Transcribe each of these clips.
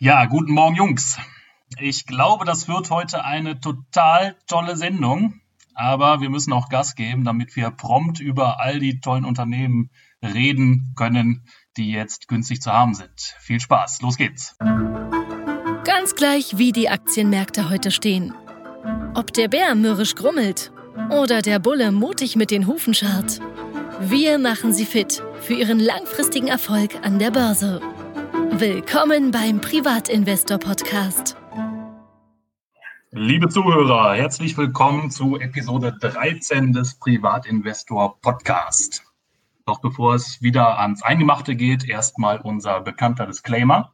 Ja, guten Morgen, Jungs. Ich glaube, das wird heute eine total tolle Sendung, aber wir müssen auch Gas geben, damit wir prompt über all die tollen Unternehmen reden können, die jetzt günstig zu haben sind. Viel Spaß, los geht's. Ganz gleich, wie die Aktienmärkte heute stehen. Ob der Bär mürrisch grummelt oder der Bulle mutig mit den Hufen scharrt. Wir machen Sie fit für Ihren langfristigen Erfolg an der Börse. Willkommen beim Privatinvestor Podcast. Liebe Zuhörer, herzlich willkommen zu Episode 13 des Privatinvestor Podcast. Doch bevor es wieder ans Eingemachte geht, erstmal unser bekannter Disclaimer.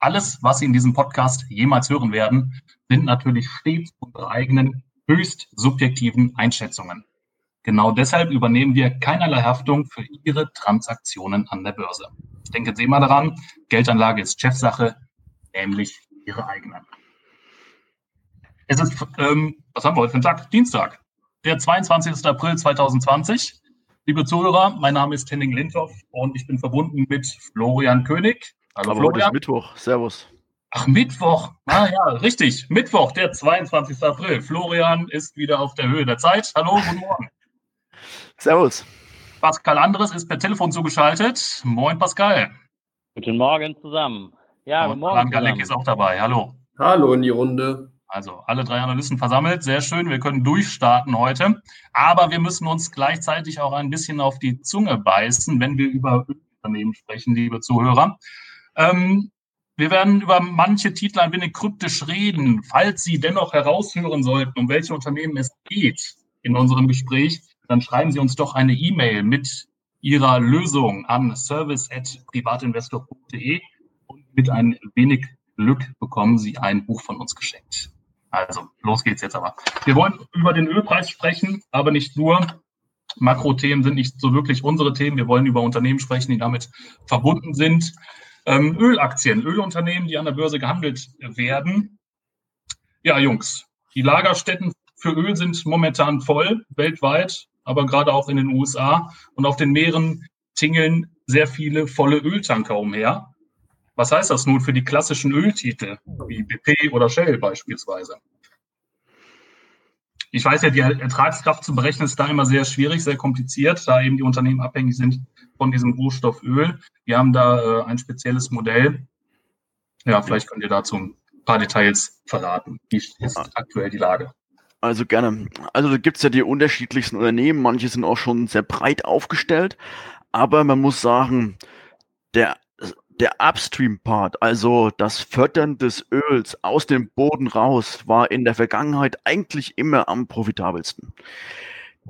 Alles, was Sie in diesem Podcast jemals hören werden, sind natürlich stets unsere eigenen höchst subjektiven Einschätzungen. Genau deshalb übernehmen wir keinerlei Haftung für Ihre Transaktionen an der Börse. Denken Sie immer daran, Geldanlage ist Chefsache, nämlich Ihre eigene. Es ist, ähm, was haben wir heute für einen Tag? Dienstag, der 22. April 2020. Liebe Zuhörer, mein Name ist Henning Lindhoff und ich bin verbunden mit Florian König. Hallo Aber Florian. Heute ist Mittwoch. Servus. Ach, Mittwoch. Ah ja, richtig. Mittwoch, der 22. April. Florian ist wieder auf der Höhe der Zeit. Hallo, guten Morgen. Servus. Pascal Andres ist per Telefon zugeschaltet. Moin, Pascal. Guten Morgen zusammen. Ja, guten Morgen. Alan Galek ist auch dabei. Hallo. Hallo in die Runde. Also alle drei Analysten versammelt. Sehr schön. Wir können durchstarten heute. Aber wir müssen uns gleichzeitig auch ein bisschen auf die Zunge beißen, wenn wir über Unternehmen sprechen, liebe Zuhörer. Ähm, wir werden über manche Titel ein wenig kryptisch reden. Falls Sie dennoch heraushören sollten, um welche Unternehmen es geht in unserem Gespräch, dann schreiben Sie uns doch eine E-Mail mit Ihrer Lösung an service.privatinvestor.de und mit ein wenig Glück bekommen Sie ein Buch von uns geschenkt. Also, los geht's jetzt aber. Wir wollen über den Ölpreis sprechen, aber nicht nur. Makrothemen sind nicht so wirklich unsere Themen. Wir wollen über Unternehmen sprechen, die damit verbunden sind. Ähm, Ölaktien, Ölunternehmen, die an der Börse gehandelt werden. Ja, Jungs, die Lagerstätten für Öl sind momentan voll, weltweit aber gerade auch in den USA. Und auf den Meeren tingeln sehr viele volle Öltanker umher. Was heißt das nun für die klassischen Öltitel wie BP oder Shell beispielsweise? Ich weiß ja, die Ertragskraft zu berechnen ist da immer sehr schwierig, sehr kompliziert, da eben die Unternehmen abhängig sind von diesem Rohstoff Öl. Wir haben da äh, ein spezielles Modell. Ja, vielleicht könnt ihr dazu ein paar Details verraten. Wie ist aktuell die Lage? Also gerne. Also da gibt es ja die unterschiedlichsten Unternehmen, manche sind auch schon sehr breit aufgestellt, aber man muss sagen, der, der Upstream-Part, also das Fördern des Öls aus dem Boden raus, war in der Vergangenheit eigentlich immer am profitabelsten.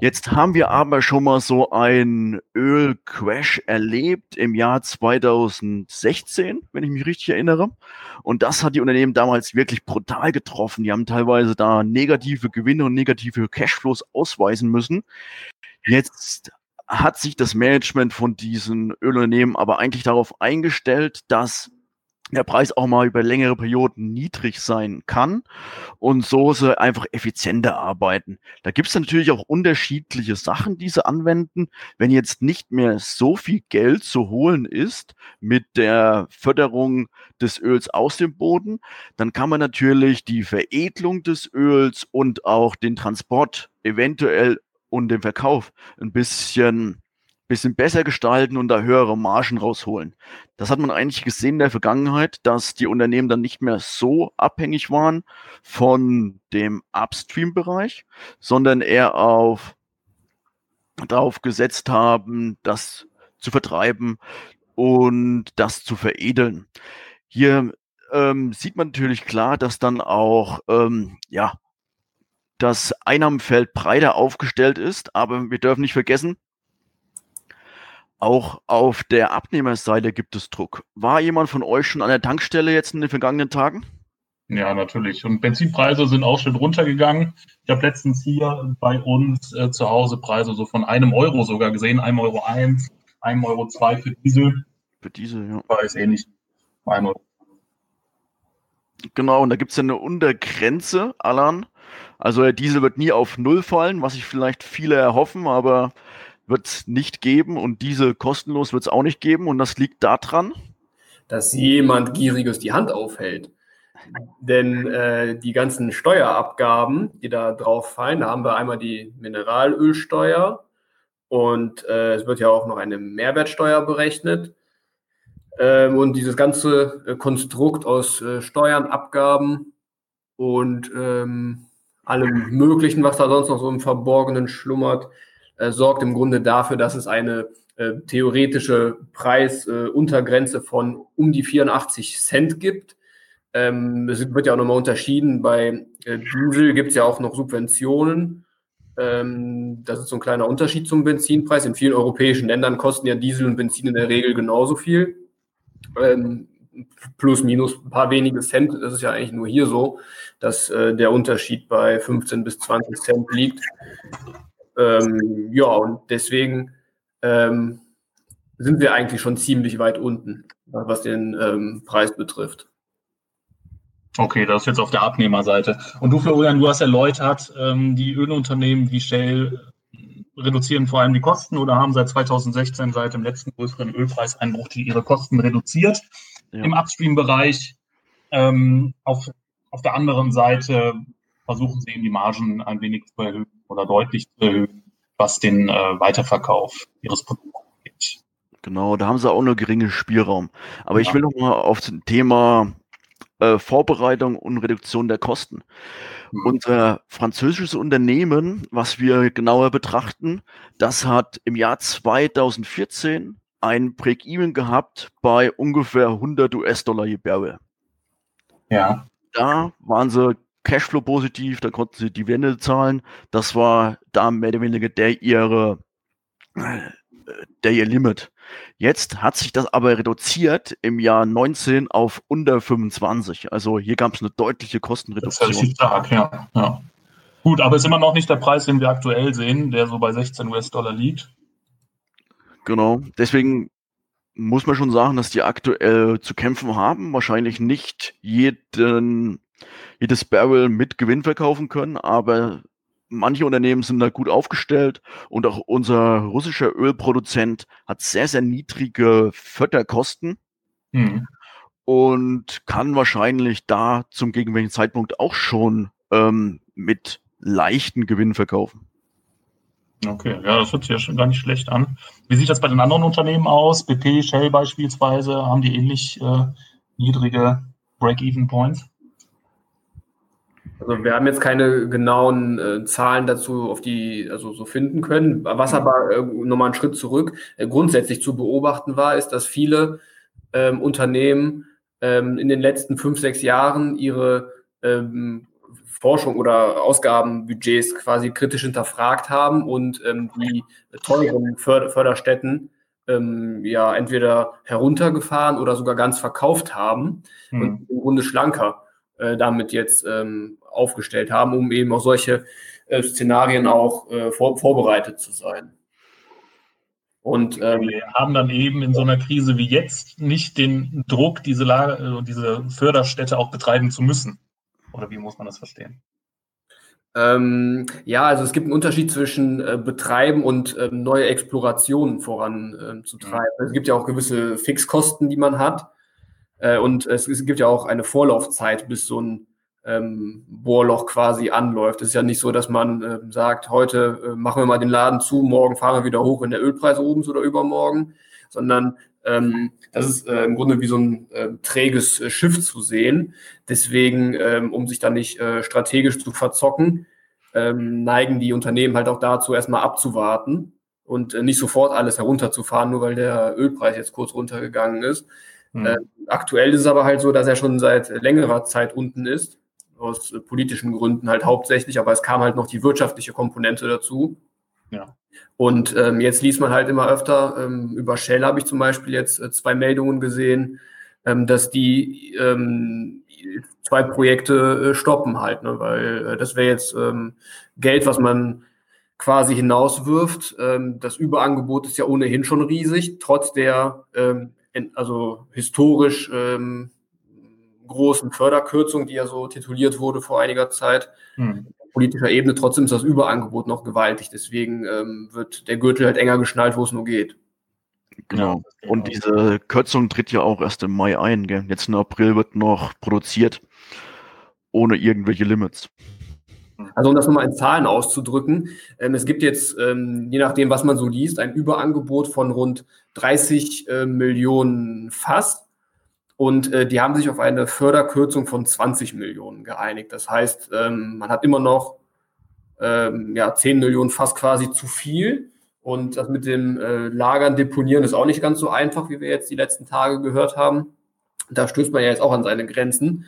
Jetzt haben wir aber schon mal so ein Ölcrash erlebt im Jahr 2016, wenn ich mich richtig erinnere. Und das hat die Unternehmen damals wirklich brutal getroffen. Die haben teilweise da negative Gewinne und negative Cashflows ausweisen müssen. Jetzt hat sich das Management von diesen Ölunternehmen aber eigentlich darauf eingestellt, dass der Preis auch mal über längere Perioden niedrig sein kann und so sie einfach effizienter arbeiten. Da gibt es natürlich auch unterschiedliche Sachen, die sie anwenden. Wenn jetzt nicht mehr so viel Geld zu holen ist mit der Förderung des Öls aus dem Boden, dann kann man natürlich die Veredelung des Öls und auch den Transport eventuell und den Verkauf ein bisschen bisschen besser gestalten und da höhere Margen rausholen. Das hat man eigentlich gesehen in der Vergangenheit, dass die Unternehmen dann nicht mehr so abhängig waren von dem Upstream-Bereich, sondern eher auf darauf gesetzt haben, das zu vertreiben und das zu veredeln. Hier ähm, sieht man natürlich klar, dass dann auch ähm, ja das Einnahmenfeld breiter aufgestellt ist, aber wir dürfen nicht vergessen, auch auf der Abnehmerseite gibt es Druck. War jemand von euch schon an der Tankstelle jetzt in den vergangenen Tagen? Ja, natürlich. Und Benzinpreise sind auch schon runtergegangen. Ich habe letztens hier bei uns äh, zu Hause Preise so von einem Euro sogar gesehen. Einem Euro eins, einem Euro zwei für Diesel. Für Diesel, ja. War es ähnlich. Ein Euro. Genau, und da gibt es ja eine Untergrenze, Alan. Also der Diesel wird nie auf Null fallen, was sich vielleicht viele erhoffen, aber wird es nicht geben und diese kostenlos wird es auch nicht geben und das liegt daran. dass jemand Gieriges die Hand aufhält. Denn äh, die ganzen Steuerabgaben, die da drauf fallen, da haben wir einmal die Mineralölsteuer und äh, es wird ja auch noch eine Mehrwertsteuer berechnet. Ähm, und dieses ganze äh, Konstrukt aus äh, Steuern, Abgaben und ähm, allem Möglichen, was da sonst noch so im Verborgenen schlummert, äh, sorgt im Grunde dafür, dass es eine äh, theoretische Preisuntergrenze von um die 84 Cent gibt. Ähm, es wird ja auch nochmal unterschieden. Bei äh, Diesel gibt es ja auch noch Subventionen. Ähm, das ist so ein kleiner Unterschied zum Benzinpreis. In vielen europäischen Ländern kosten ja Diesel und Benzin in der Regel genauso viel. Ähm, plus, minus ein paar wenige Cent. Das ist ja eigentlich nur hier so, dass äh, der Unterschied bei 15 bis 20 Cent liegt. Ähm, ja, und deswegen ähm, sind wir eigentlich schon ziemlich weit unten, was den ähm, Preis betrifft. Okay, das ist jetzt auf der Abnehmerseite. Und du, Florian, du hast erläutert, ähm, die Ölunternehmen wie Shell reduzieren vor allem die Kosten oder haben seit 2016, seit dem letzten größeren Ölpreiseinbruch, die ihre Kosten reduziert ja. im Upstream-Bereich. Ähm, auf, auf der anderen Seite versuchen sie eben die Margen ein wenig zu erhöhen oder deutlich zu erhöhen, was den äh, Weiterverkauf ihres Produkts geht. Genau, da haben sie auch nur geringen Spielraum. Aber ja. ich will noch mal auf das Thema äh, Vorbereitung und Reduktion der Kosten. Mhm. Unser französisches Unternehmen, was wir genauer betrachten, das hat im Jahr 2014 ein Break-Even gehabt bei ungefähr 100 US-Dollar je Barrel. Ja. Da waren sie Cashflow positiv, da konnten sie Dividende zahlen. Das war da mehr oder weniger der ihre, äh, der ihr Limit. Jetzt hat sich das aber reduziert im Jahr 19 auf unter 25. Also hier gab es eine deutliche Kostenreduktion. Das ist stark, ja. ja. Gut, aber ist immer noch nicht der Preis, den wir aktuell sehen, der so bei 16 US-Dollar liegt. Genau. Deswegen muss man schon sagen, dass die aktuell zu kämpfen haben. Wahrscheinlich nicht jeden, jedes Barrel mit Gewinn verkaufen können, aber manche Unternehmen sind da gut aufgestellt und auch unser russischer Ölproduzent hat sehr, sehr niedrige Förderkosten mhm. und kann wahrscheinlich da zum gegenwärtigen Zeitpunkt auch schon ähm, mit leichten Gewinn verkaufen. Okay, ja, das hört sich ja schon gar nicht schlecht an. Wie sieht das bei den anderen Unternehmen aus? BP, Shell beispielsweise, haben die ähnlich äh, niedrige Break-Even-Points? Also wir haben jetzt keine genauen äh, Zahlen dazu auf die also so finden können. Was aber äh, nochmal einen Schritt zurück äh, grundsätzlich zu beobachten war, ist, dass viele ähm, Unternehmen ähm, in den letzten fünf, sechs Jahren ihre ähm, Forschung oder Ausgabenbudgets quasi kritisch hinterfragt haben und ähm, die teuren Förder Förderstätten ähm, ja entweder heruntergefahren oder sogar ganz verkauft haben mhm. und im Grunde schlanker äh, damit jetzt ähm, aufgestellt haben, um eben auf solche äh, Szenarien auch äh, vor, vorbereitet zu sein. Und ähm, wir haben dann eben in so einer Krise wie jetzt nicht den Druck, diese, Lager, äh, diese Förderstätte auch betreiben zu müssen. Oder wie muss man das verstehen? Ähm, ja, also es gibt einen Unterschied zwischen äh, Betreiben und ähm, neue Explorationen voranzutreiben. Ähm, es gibt ja auch gewisse Fixkosten, die man hat. Äh, und es, gibt ja auch eine Vorlaufzeit, bis so ein ähm, Bohrloch quasi anläuft. Es ist ja nicht so, dass man äh, sagt, heute äh, machen wir mal den Laden zu, morgen fahren wir wieder hoch, wenn der Ölpreis oben ist oder übermorgen, sondern ähm, das ist äh, im Grunde wie so ein äh, träges äh, Schiff zu sehen. Deswegen, ähm, um sich da nicht äh, strategisch zu verzocken, ähm, neigen die Unternehmen halt auch dazu, erstmal abzuwarten und äh, nicht sofort alles herunterzufahren, nur weil der Ölpreis jetzt kurz runtergegangen ist. Mhm. aktuell ist es aber halt so, dass er schon seit längerer Zeit unten ist aus äh, politischen Gründen halt hauptsächlich, aber es kam halt noch die wirtschaftliche Komponente dazu. Ja. Und ähm, jetzt liest man halt immer öfter, ähm, über Shell habe ich zum Beispiel jetzt äh, zwei Meldungen gesehen, ähm, dass die ähm, zwei Projekte äh, stoppen halt, ne? weil äh, das wäre jetzt ähm, Geld, was man quasi hinauswirft. Ähm, das Überangebot ist ja ohnehin schon riesig, trotz der also historisch ähm, großen Förderkürzung, die ja so tituliert wurde vor einiger Zeit. Hm. Politischer Ebene trotzdem ist das Überangebot noch gewaltig. Deswegen ähm, wird der Gürtel halt enger geschnallt, wo es nur geht. Genau. Ja, und diese Kürzung tritt ja auch erst im Mai ein. Gell? Jetzt im April wird noch produziert, ohne irgendwelche Limits. Also um das nochmal in Zahlen auszudrücken, ähm, es gibt jetzt, ähm, je nachdem, was man so liest, ein Überangebot von rund 30 äh, Millionen Fass. Und äh, die haben sich auf eine Förderkürzung von 20 Millionen geeinigt. Das heißt, ähm, man hat immer noch ähm, ja, 10 Millionen Fass quasi zu viel. Und das mit dem äh, Lagern, Deponieren ist auch nicht ganz so einfach, wie wir jetzt die letzten Tage gehört haben. Da stößt man ja jetzt auch an seine Grenzen.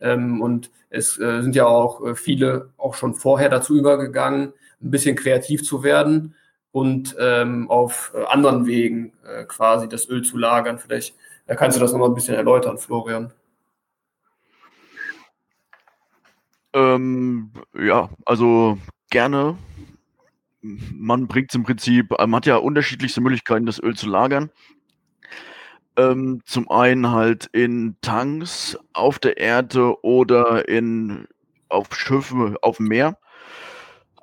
Ähm, und es äh, sind ja auch äh, viele auch schon vorher dazu übergegangen, ein bisschen kreativ zu werden und ähm, auf äh, anderen Wegen äh, quasi das Öl zu lagern. Vielleicht da kannst du das nochmal ein bisschen erläutern, Florian. Ähm, ja, also gerne. Man bringt es im Prinzip, man hat ja unterschiedlichste Möglichkeiten, das Öl zu lagern. Ähm, zum einen halt in Tanks auf der Erde oder in, auf Schiffen auf dem Meer.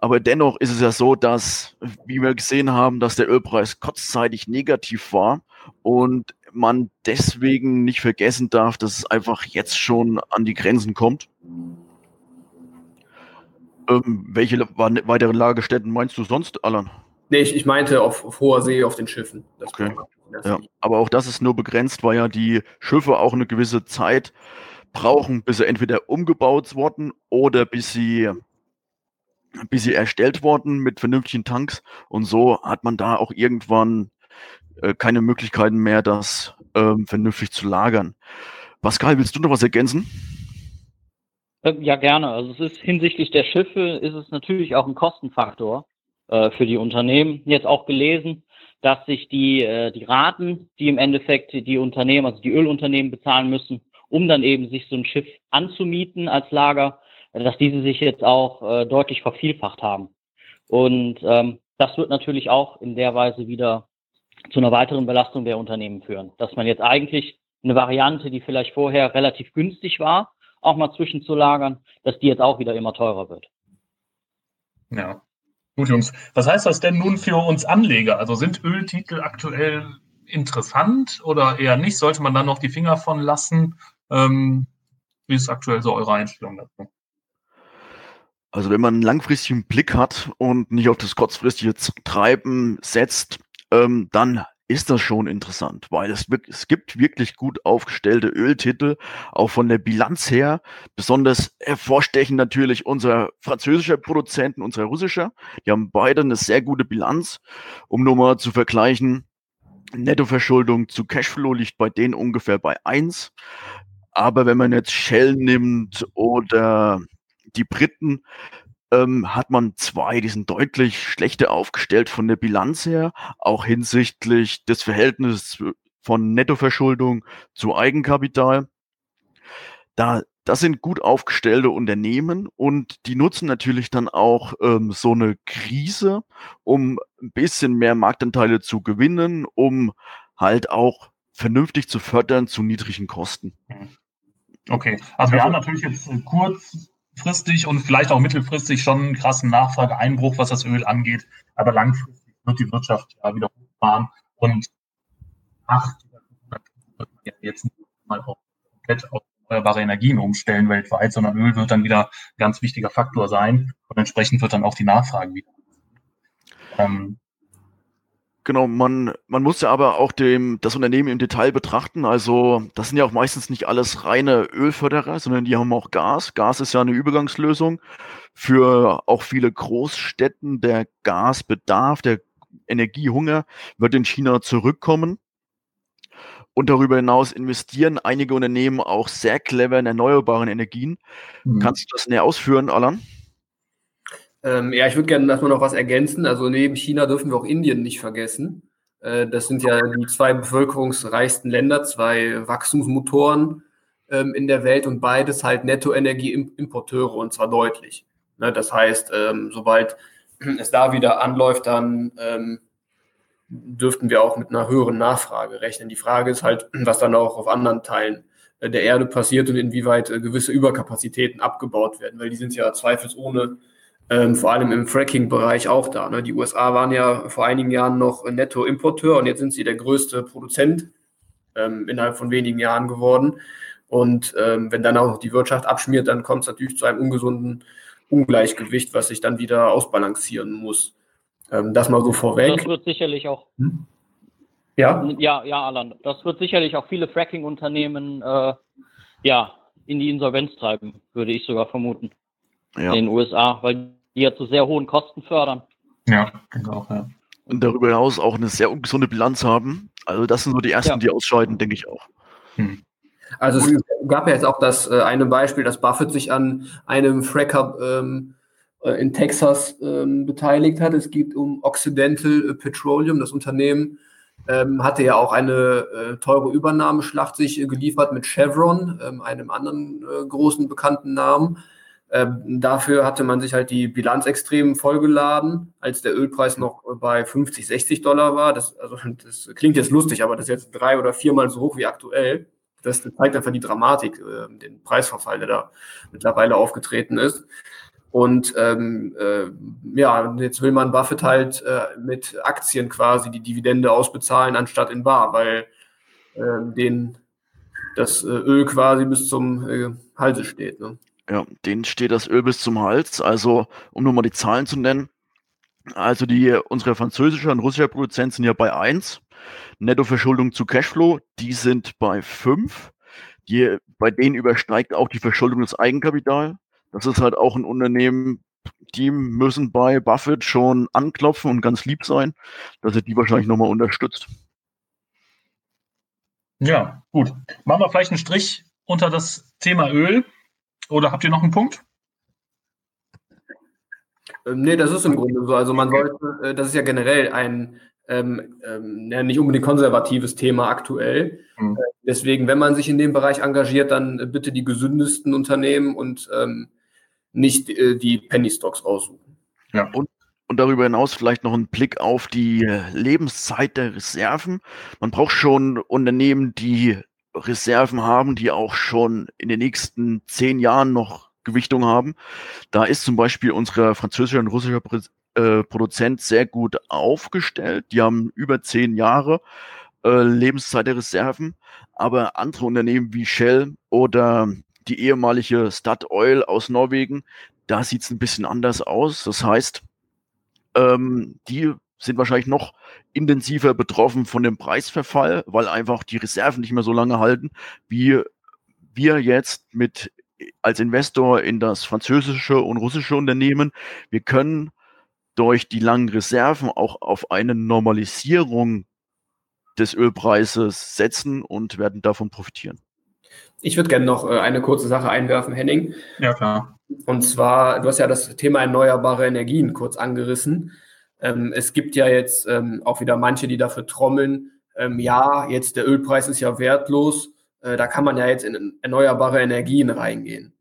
Aber dennoch ist es ja so, dass, wie wir gesehen haben, dass der Ölpreis kurzzeitig negativ war und man deswegen nicht vergessen darf, dass es einfach jetzt schon an die Grenzen kommt. Ähm, welche weiteren Lagerstätten meinst du sonst, Alan? Nee, ich, ich meinte auf, auf, hoher See auf den Schiffen. okay. Ja, aber auch das ist nur begrenzt, weil ja die Schiffe auch eine gewisse Zeit brauchen, bis sie entweder umgebaut wurden oder bis sie, bis sie erstellt wurden mit vernünftigen Tanks. Und so hat man da auch irgendwann äh, keine Möglichkeiten mehr, das ähm, vernünftig zu lagern. Pascal, willst du noch was ergänzen? Äh, ja, gerne. Also es ist hinsichtlich der Schiffe ist es natürlich auch ein Kostenfaktor äh, für die Unternehmen. Jetzt auch gelesen, dass sich die, äh, die Raten, die im Endeffekt die Unternehmen, also die Ölunternehmen bezahlen müssen, um dann eben sich so ein Schiff anzumieten als Lager, dass diese sich jetzt auch äh, deutlich vervielfacht haben. Und ähm, das wird natürlich auch in der Weise wieder zu einer weiteren Belastung der Unternehmen führen. Dass man jetzt eigentlich eine Variante, die vielleicht vorher relativ günstig war, auch mal zwischenzulagern, dass die jetzt auch wieder immer teurer wird. Ja. Gut, Jungs. Was heißt das denn nun für uns Anleger? Also sind Öltitel aktuell interessant oder eher nicht? Sollte man dann noch die Finger von lassen? Ähm, wie ist aktuell so eure Einstellung dazu? Also wenn man einen langfristigen Blick hat und nicht auf das kurzfristige Treiben setzt, ähm, dann ist das schon interessant, weil es, es gibt wirklich gut aufgestellte Öltitel, auch von der Bilanz her. Besonders hervorstechen natürlich unser französischer Produzenten, unser russischer. Die haben beide eine sehr gute Bilanz. Um nur mal zu vergleichen, Nettoverschuldung zu Cashflow liegt bei denen ungefähr bei 1. Aber wenn man jetzt Shell nimmt oder die Briten, ähm, hat man zwei, die sind deutlich schlechter aufgestellt von der Bilanz her, auch hinsichtlich des Verhältnisses von Nettoverschuldung zu Eigenkapital. Da, das sind gut aufgestellte Unternehmen und die nutzen natürlich dann auch ähm, so eine Krise, um ein bisschen mehr Marktanteile zu gewinnen, um halt auch vernünftig zu fördern zu niedrigen Kosten. Okay, also wir haben natürlich jetzt kurz kurzfristig und vielleicht auch mittelfristig schon einen krassen Nachfrageeinbruch, was das Öl angeht. Aber langfristig wird die Wirtschaft ja wieder hochfahren und ach, wird man ja jetzt nicht mal auch komplett auf erneuerbare Energien umstellen weltweit, sondern Öl wird dann wieder ein ganz wichtiger Faktor sein und entsprechend wird dann auch die Nachfrage wieder. Ähm, Genau, man, man muss ja aber auch dem, das Unternehmen im Detail betrachten. Also, das sind ja auch meistens nicht alles reine Ölförderer, sondern die haben auch Gas. Gas ist ja eine Übergangslösung für auch viele Großstädten. Der Gasbedarf, der Energiehunger wird in China zurückkommen. Und darüber hinaus investieren einige Unternehmen auch sehr clever in erneuerbaren Energien. Mhm. Kannst du das näher ausführen, Alan? Ähm, ja, ich würde gerne erstmal noch was ergänzen. Also neben China dürfen wir auch Indien nicht vergessen. Äh, das sind ja die zwei bevölkerungsreichsten Länder, zwei Wachstumsmotoren ähm, in der Welt und beides halt Nettoenergieimporteure und zwar deutlich. Ne, das heißt, ähm, sobald es da wieder anläuft, dann ähm, dürften wir auch mit einer höheren Nachfrage rechnen. Die Frage ist halt, was dann auch auf anderen Teilen äh, der Erde passiert und inwieweit äh, gewisse Überkapazitäten abgebaut werden, weil die sind ja zweifelsohne ähm, vor allem im Fracking-Bereich auch da. Ne? Die USA waren ja vor einigen Jahren noch Netto-Importeur und jetzt sind sie der größte Produzent ähm, innerhalb von wenigen Jahren geworden. Und ähm, wenn dann auch die Wirtschaft abschmiert, dann kommt es natürlich zu einem ungesunden Ungleichgewicht, was sich dann wieder ausbalancieren muss. Ähm, das mal so vorweg. Das wird sicherlich auch. Hm? Ja? Ja, ja, Alan. Das wird sicherlich auch viele Fracking-Unternehmen äh, ja, in die Insolvenz treiben, würde ich sogar vermuten. Ja. In den USA, weil die ja zu sehr hohen Kosten fördern. Ja, genau. Ja. Und darüber hinaus auch eine sehr ungesunde Bilanz haben. Also das sind so die ersten, ja. die ausscheiden, denke ich auch. Hm. Also es gab ja jetzt auch das äh, eine Beispiel, dass Buffett sich an einem Fracker ähm, äh, in Texas ähm, beteiligt hat. Es geht um Occidental Petroleum, das Unternehmen ähm, hatte ja auch eine äh, teure Übernahmeschlacht sich äh, geliefert mit Chevron, ähm, einem anderen äh, großen bekannten Namen. Ähm, dafür hatte man sich halt die Bilanz extrem vollgeladen, als der Ölpreis noch bei 50, 60 Dollar war. Das, also, das klingt jetzt lustig, aber das ist jetzt drei oder viermal so hoch wie aktuell. Das zeigt einfach die Dramatik, äh, den Preisverfall, der da mittlerweile aufgetreten ist. Und ähm, äh, ja, jetzt will man Buffett halt äh, mit Aktien quasi die Dividende ausbezahlen, anstatt in Bar, weil äh, den das äh, Öl quasi bis zum äh, Halse steht. Ne? Ja, denen steht das Öl bis zum Hals. Also, um nur mal die Zahlen zu nennen. Also, die, unsere französische und russische Produzenten sind ja bei 1. Nettoverschuldung zu Cashflow, die sind bei 5. Die, bei denen übersteigt auch die Verschuldung des Eigenkapital. Das ist halt auch ein Unternehmen, die müssen bei Buffett schon anklopfen und ganz lieb sein, dass er die wahrscheinlich nochmal unterstützt. Ja, gut. Machen wir vielleicht einen Strich unter das Thema Öl. Oder habt ihr noch einen Punkt? Ähm, nee, das ist im Grunde so. Also man sollte, äh, das ist ja generell ein ähm, ähm, ja, nicht unbedingt konservatives Thema aktuell. Mhm. Äh, deswegen, wenn man sich in dem Bereich engagiert, dann bitte die gesündesten Unternehmen und ähm, nicht äh, die Penny Stocks aussuchen. Ja, und, und darüber hinaus vielleicht noch ein Blick auf die Lebenszeit der Reserven. Man braucht schon Unternehmen, die Reserven haben, die auch schon in den nächsten zehn Jahren noch Gewichtung haben. Da ist zum Beispiel unsere französische und russische äh, Produzent sehr gut aufgestellt. Die haben über zehn Jahre äh, Lebenszeit der Reserven. Aber andere Unternehmen wie Shell oder die ehemalige Statoil aus Norwegen, da sieht es ein bisschen anders aus. Das heißt, ähm, die sind wahrscheinlich noch intensiver betroffen von dem Preisverfall, weil einfach die Reserven nicht mehr so lange halten, wie wir jetzt mit als Investor in das französische und russische Unternehmen. Wir können durch die langen Reserven auch auf eine Normalisierung des Ölpreises setzen und werden davon profitieren. Ich würde gerne noch äh, eine kurze Sache einwerfen, Henning. Ja, klar. Und zwar, du hast ja das Thema erneuerbare Energien kurz angerissen. Ähm, es gibt ja jetzt ähm, auch wieder manche, die dafür trommeln, ähm, ja, jetzt der Ölpreis ist ja wertlos, äh, da kann man ja jetzt in erneuerbare Energien reingehen.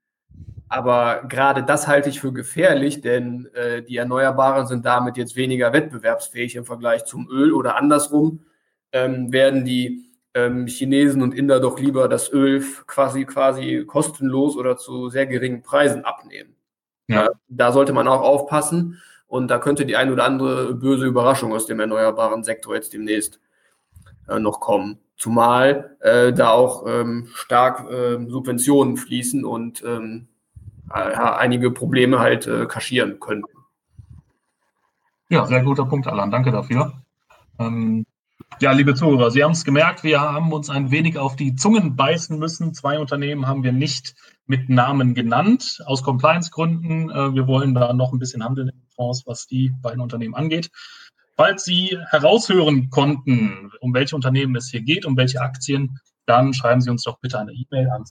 Aber gerade das halte ich für gefährlich, denn äh, die Erneuerbaren sind damit jetzt weniger wettbewerbsfähig im Vergleich zum Öl oder andersrum ähm, werden die ähm, Chinesen und Inder doch lieber das Öl quasi quasi kostenlos oder zu sehr geringen Preisen abnehmen. Ja. da sollte man auch aufpassen. Und da könnte die ein oder andere böse Überraschung aus dem erneuerbaren Sektor jetzt demnächst äh, noch kommen. Zumal äh, da auch ähm, stark äh, Subventionen fließen und ähm, einige Probleme halt äh, kaschieren könnten. Ja, sehr guter Punkt, Alan. Danke dafür. Ähm, ja, liebe Zuhörer, Sie haben es gemerkt, wir haben uns ein wenig auf die Zungen beißen müssen. Zwei Unternehmen haben wir nicht mit Namen genannt, aus Compliance-Gründen. Äh, wir wollen da noch ein bisschen handeln Fonds, was die beiden Unternehmen angeht. Falls Sie heraushören konnten, um welche Unternehmen es hier geht, um welche Aktien, dann schreiben Sie uns doch bitte eine E-Mail an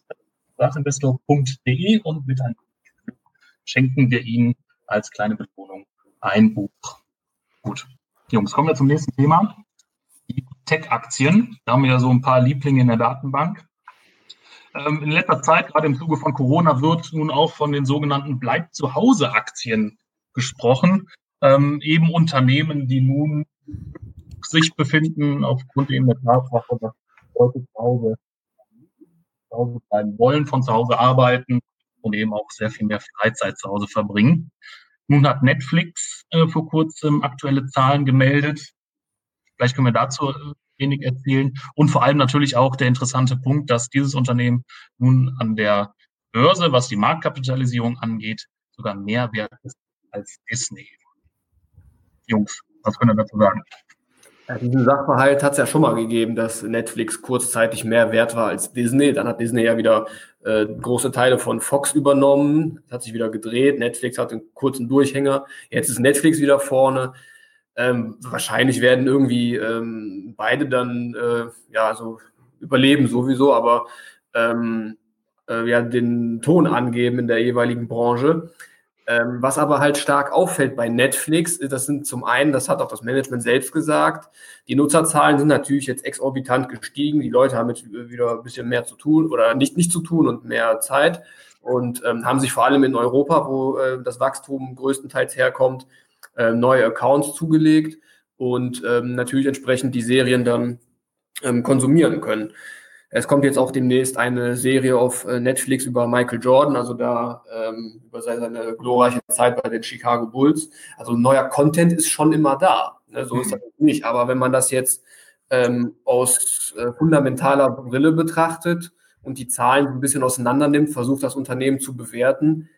sachinvestor.de und mit einem schenken wir Ihnen als kleine Belohnung ein Buch. Gut. Jungs, kommen wir zum nächsten Thema. Die Tech-Aktien. Da haben wir ja so ein paar Lieblinge in der Datenbank. Ähm, in letzter Zeit, gerade im Zuge von Corona, wird nun auch von den sogenannten Bleib zu Hause Aktien gesprochen. Ähm, eben Unternehmen, die nun sich befinden aufgrund eben der Tatsache, dass Leute zu Hause, zu Hause bleiben wollen, von zu Hause arbeiten und eben auch sehr viel mehr Freizeit zu Hause verbringen. Nun hat Netflix äh, vor kurzem aktuelle Zahlen gemeldet. Vielleicht können wir dazu äh, wenig erzählen. Und vor allem natürlich auch der interessante Punkt, dass dieses Unternehmen nun an der Börse, was die Marktkapitalisierung angeht, sogar mehr wert ist als Disney. Jungs, was können wir dazu sagen? Ja, diesen Sachverhalt hat es ja schon mal gegeben, dass Netflix kurzzeitig mehr wert war als Disney. Dann hat Disney ja wieder äh, große Teile von Fox übernommen, hat sich wieder gedreht. Netflix hat einen kurzen Durchhänger. Jetzt ist Netflix wieder vorne. Ähm, wahrscheinlich werden irgendwie ähm, beide dann äh, ja so überleben sowieso, aber ähm, äh, ja, den Ton angeben in der jeweiligen Branche. Ähm, was aber halt stark auffällt bei Netflix, das sind zum einen, das hat auch das Management selbst gesagt, die Nutzerzahlen sind natürlich jetzt exorbitant gestiegen. Die Leute haben jetzt wieder ein bisschen mehr zu tun oder nicht, nicht zu tun und mehr Zeit und ähm, haben sich vor allem in Europa, wo äh, das Wachstum größtenteils herkommt, äh, neue Accounts zugelegt und ähm, natürlich entsprechend die Serien dann ähm, konsumieren können. Es kommt jetzt auch demnächst eine Serie auf äh, Netflix über Michael Jordan, also da ähm, über seine glorreiche Zeit bei den Chicago Bulls. Also neuer Content ist schon immer da. Ne? So mhm. ist das nicht. Aber wenn man das jetzt ähm, aus äh, fundamentaler Brille betrachtet und die Zahlen ein bisschen auseinander nimmt, versucht das Unternehmen zu bewerten,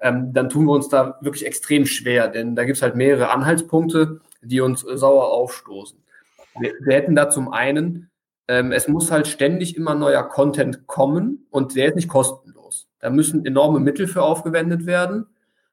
ähm, dann tun wir uns da wirklich extrem schwer, denn da gibt es halt mehrere Anhaltspunkte, die uns äh, sauer aufstoßen. Wir, wir hätten da zum einen ähm, es muss halt ständig immer neuer Content kommen und der ist nicht kostenlos. Da müssen enorme Mittel für aufgewendet werden.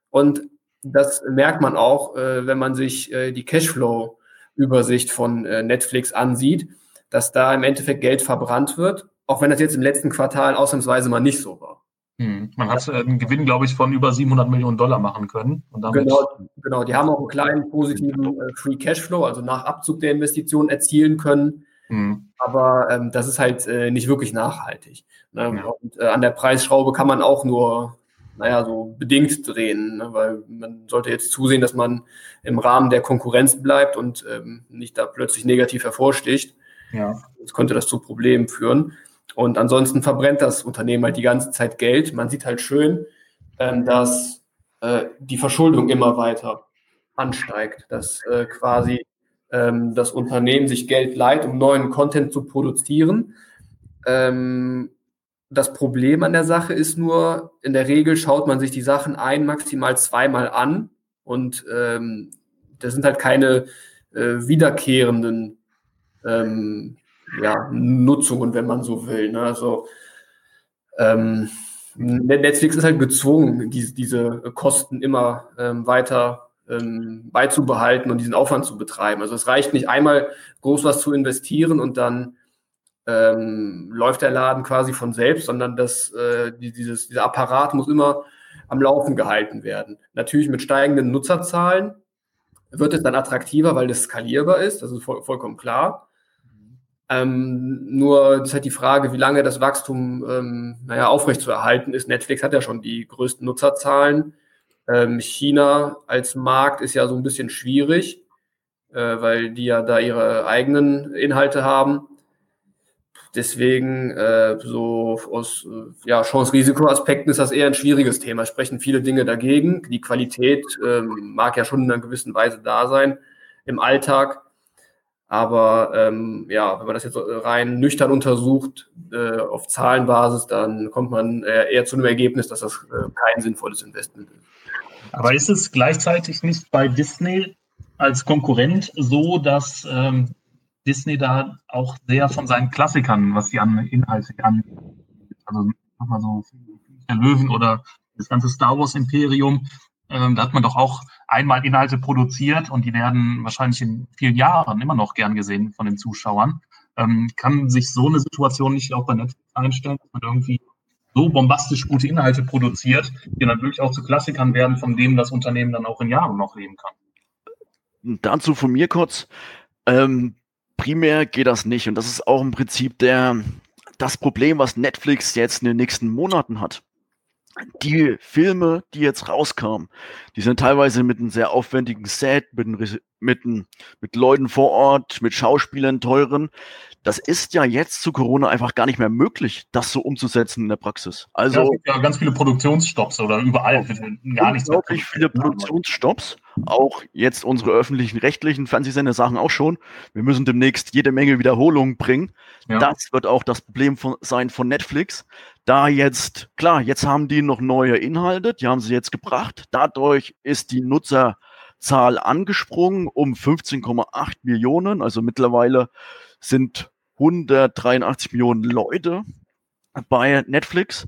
Und das merkt man auch, äh, wenn man sich äh, die Cashflow-Übersicht von äh, Netflix ansieht, dass da im Endeffekt Geld verbrannt wird, auch wenn das jetzt im letzten Quartal ausnahmsweise mal nicht so war. Hm. Man hat äh, einen Gewinn, glaube ich, von über 700 Millionen Dollar machen können. genau, genau, die haben auch einen kleinen positiven äh, Free Cashflow, also nach Abzug der Investitionen erzielen können. Mhm. Aber ähm, das ist halt äh, nicht wirklich nachhaltig. Ne? Ja. Und äh, an der Preisschraube kann man auch nur, naja, so bedingt drehen, ne? weil man sollte jetzt zusehen, dass man im Rahmen der Konkurrenz bleibt und ähm, nicht da plötzlich negativ hervorsticht. Ja. Sonst könnte das zu Problemen führen. Und ansonsten verbrennt das Unternehmen halt die ganze Zeit Geld. Man sieht halt schön, ähm, dass äh, die Verschuldung immer weiter ansteigt, dass äh, quasi ähm, das Unternehmen sich Geld leiht, um neuen Content zu produzieren. Ähm, das Problem an der Sache ist nur, in der Regel schaut man sich die Sachen ein, maximal zweimal an und ähm, das sind halt keine äh, wiederkehrenden ähm, ja, Nutzungen, wenn man so will. Ne? Also ähm, Netflix ist halt gezwungen, diese, diese Kosten immer ähm, weiter ähm, beizubehalten und diesen Aufwand zu betreiben. Also es reicht nicht einmal groß was zu investieren und dann ähm, läuft der Laden quasi von selbst, sondern das, äh, dieses, dieser Apparat muss immer am Laufen gehalten werden. Natürlich mit steigenden Nutzerzahlen wird es dann attraktiver, weil es skalierbar ist, das ist voll, vollkommen klar. Ähm, nur ist halt die Frage, wie lange das Wachstum ähm, naja, aufrechtzuerhalten ist. Netflix hat ja schon die größten Nutzerzahlen. Ähm, China als Markt ist ja so ein bisschen schwierig, äh, weil die ja da ihre eigenen Inhalte haben. Deswegen, äh, so aus äh, ja, Chance-Risiko-Aspekten ist das eher ein schwieriges Thema. Es sprechen viele Dinge dagegen. Die Qualität ähm, mag ja schon in einer gewissen Weise da sein im Alltag. Aber ähm, ja, wenn man das jetzt rein nüchtern untersucht, äh, auf Zahlenbasis, dann kommt man äh, eher zu einem Ergebnis, dass das äh, kein sinnvolles Investment ist. Aber ist es gleichzeitig nicht bei Disney als Konkurrent so, dass ähm, Disney da auch sehr von seinen Klassikern, was die an Inhalte angeht, also nochmal so der Löwen oder das ganze Star Wars Imperium, ähm, da hat man doch auch einmal Inhalte produziert und die werden wahrscheinlich in vielen Jahren immer noch gern gesehen von den Zuschauern. Ähm, kann sich so eine Situation nicht auch bei Netflix einstellen, dass man irgendwie so bombastisch gute Inhalte produziert, die dann wirklich auch zu Klassikern werden, von denen das Unternehmen dann auch in Jahren noch leben kann. Dazu von mir kurz. Ähm, primär geht das nicht. Und das ist auch im Prinzip der, das Problem, was Netflix jetzt in den nächsten Monaten hat. Die Filme, die jetzt rauskamen, die sind teilweise mit einem sehr aufwendigen Set, mit einem mit, mit Leuten vor Ort, mit Schauspielern, teuren. Das ist ja jetzt zu Corona einfach gar nicht mehr möglich, das so umzusetzen in der Praxis. Also ja, es gibt ja ganz viele Produktionsstopps oder überall gar nichts. Unglaublich viele Produktionsstopps. Auch jetzt unsere öffentlichen rechtlichen Fernsehsender sagen auch schon, wir müssen demnächst jede Menge Wiederholungen bringen. Ja. Das wird auch das Problem von, sein von Netflix. Da jetzt, klar, jetzt haben die noch neue Inhalte, die haben sie jetzt gebracht. Dadurch ist die Nutzerzahl angesprungen um 15,8 Millionen. Also mittlerweile sind 183 Millionen Leute bei Netflix,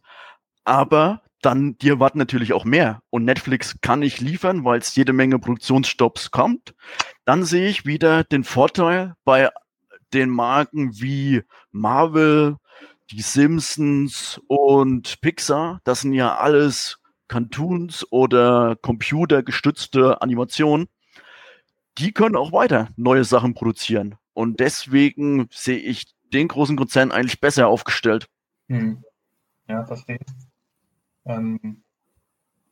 aber dann die erwarten natürlich auch mehr und Netflix kann nicht liefern, weil es jede Menge Produktionsstopps kommt. Dann sehe ich wieder den Vorteil bei den Marken wie Marvel, die Simpsons und Pixar. Das sind ja alles Cartoons oder computergestützte Animationen. Die können auch weiter neue Sachen produzieren. Und deswegen sehe ich den großen Konzern eigentlich besser aufgestellt. Hm. Ja, verstehe. Ähm,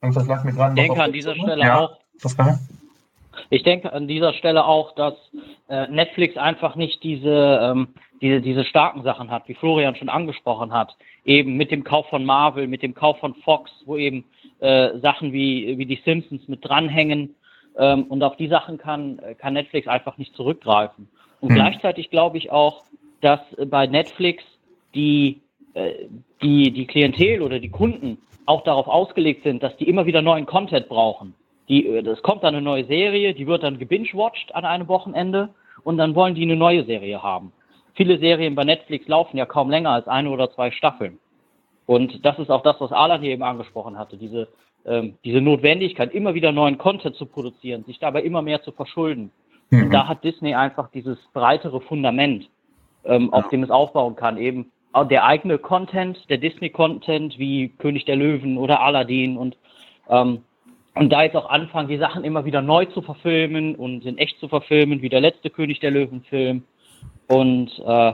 irgendwas lag mir gerade. Ich denke an dieser Stelle ja, auch. Das kann ich denke an dieser Stelle auch, dass äh, Netflix einfach nicht diese, ähm, diese, diese starken Sachen hat, wie Florian schon angesprochen hat. Eben mit dem Kauf von Marvel, mit dem Kauf von Fox, wo eben äh, Sachen wie, wie die Simpsons mit dranhängen. Ähm, und auf die Sachen kann, kann Netflix einfach nicht zurückgreifen. Und hm. gleichzeitig glaube ich auch, dass bei Netflix die, äh, die, die Klientel oder die Kunden auch darauf ausgelegt sind, dass die immer wieder neuen Content brauchen. Die, äh, es kommt dann eine neue Serie, die wird dann gebingewatcht an einem Wochenende und dann wollen die eine neue Serie haben. Viele Serien bei Netflix laufen ja kaum länger als eine oder zwei Staffeln. Und das ist auch das, was Alan hier eben angesprochen hatte, diese, ähm, diese Notwendigkeit, immer wieder neuen Content zu produzieren, sich dabei immer mehr zu verschulden. Mhm. Und da hat Disney einfach dieses breitere Fundament, ähm, auf dem es aufbauen kann. Eben der eigene Content, der Disney-Content wie König der Löwen oder Aladdin und ähm, und da jetzt auch anfangen, die Sachen immer wieder neu zu verfilmen und in echt zu verfilmen, wie der letzte König der Löwen-Film. Und, äh,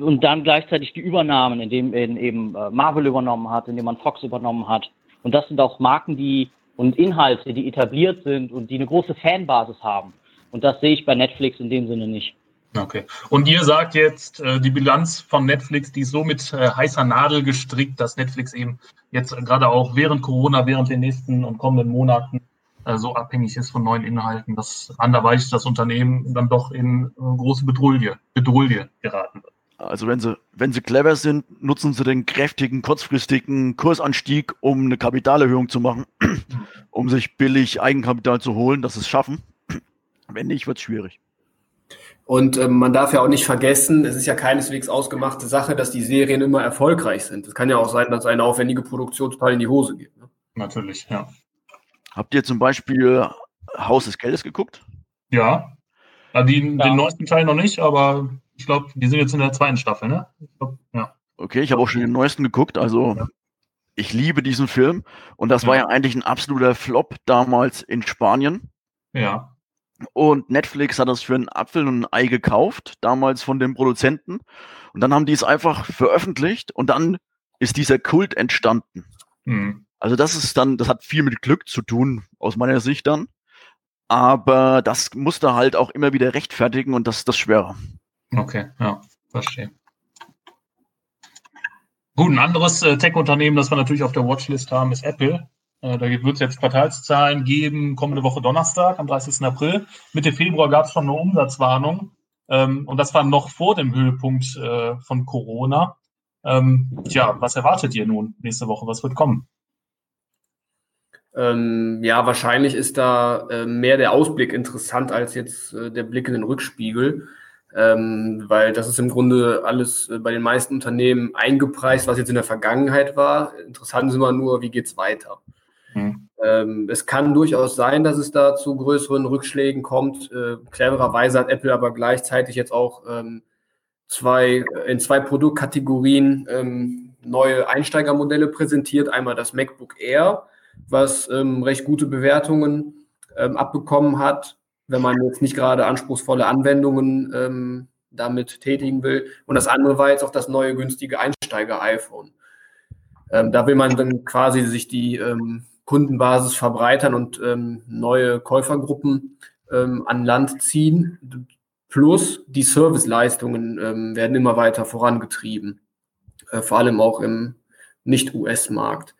und dann gleichzeitig die Übernahmen, indem in eben äh, Marvel übernommen hat, indem man Fox übernommen hat. Und das sind auch Marken, die und Inhalte, die etabliert sind und die eine große Fanbasis haben. Und das sehe ich bei Netflix in dem Sinne nicht. Okay. Und ihr sagt jetzt, äh, die Bilanz von Netflix, die ist so mit äh, heißer Nadel gestrickt, dass Netflix eben jetzt gerade auch während Corona, während den nächsten und kommenden Monaten äh, so abhängig ist von neuen Inhalten, dass anderweitig das Unternehmen dann doch in große Bedrulle, Bedrulle geraten wird. Also wenn sie, wenn sie clever sind, nutzen sie den kräftigen, kurzfristigen Kursanstieg, um eine Kapitalerhöhung zu machen, um sich billig Eigenkapital zu holen, dass sie es schaffen. Wenn nicht, wird es schwierig. Und ähm, man darf ja auch nicht vergessen, es ist ja keineswegs ausgemachte Sache, dass die Serien immer erfolgreich sind. Es kann ja auch sein, dass eine aufwendige Produktion total in die Hose geht. Ne? Natürlich, ja. Habt ihr zum Beispiel Haus des Geldes geguckt? Ja. ja, die, ja. Den neuesten Teil noch nicht, aber ich glaube, die sind jetzt in der zweiten Staffel, ne? Ich glaub, ja. Okay, ich habe auch schon den neuesten geguckt, also ja. ich liebe diesen Film und das war ja eigentlich ein absoluter Flop damals in Spanien. Ja. Und Netflix hat das für einen Apfel und ein Ei gekauft, damals von den Produzenten. Und dann haben die es einfach veröffentlicht und dann ist dieser Kult entstanden. Mhm. Also das ist dann, das hat viel mit Glück zu tun, aus meiner Sicht dann. Aber das musste halt auch immer wieder rechtfertigen und das ist das Schwere. Okay, ja, verstehe. Gut, ein anderes äh, Tech-Unternehmen, das wir natürlich auf der Watchlist haben, ist Apple. Äh, da wird es jetzt Quartalszahlen geben, kommende Woche Donnerstag, am 30. April. Mitte Februar gab es schon eine Umsatzwarnung. Ähm, und das war noch vor dem Höhepunkt äh, von Corona. Ähm, tja, was erwartet ihr nun nächste Woche? Was wird kommen? Ähm, ja, wahrscheinlich ist da äh, mehr der Ausblick interessant als jetzt äh, der Blick in den Rückspiegel, ähm, weil das ist im Grunde alles äh, bei den meisten Unternehmen eingepreist, was jetzt in der Vergangenheit war. Interessant ist immer nur, wie geht es weiter. Mhm. Ähm, es kann durchaus sein, dass es da zu größeren Rückschlägen kommt. Äh, clevererweise hat Apple aber gleichzeitig jetzt auch ähm, zwei, in zwei Produktkategorien ähm, neue Einsteigermodelle präsentiert. Einmal das MacBook Air, was ähm, recht gute Bewertungen ähm, abbekommen hat, wenn man jetzt nicht gerade anspruchsvolle Anwendungen ähm, damit tätigen will. Und das andere war jetzt auch das neue günstige Einsteiger-iPhone. da will man dann quasi sich die Kundenbasis verbreitern und ähm, neue Käufergruppen ähm, an Land ziehen. Plus die Serviceleistungen ähm, werden immer weiter vorangetrieben, äh, vor allem auch im Nicht-US-Markt.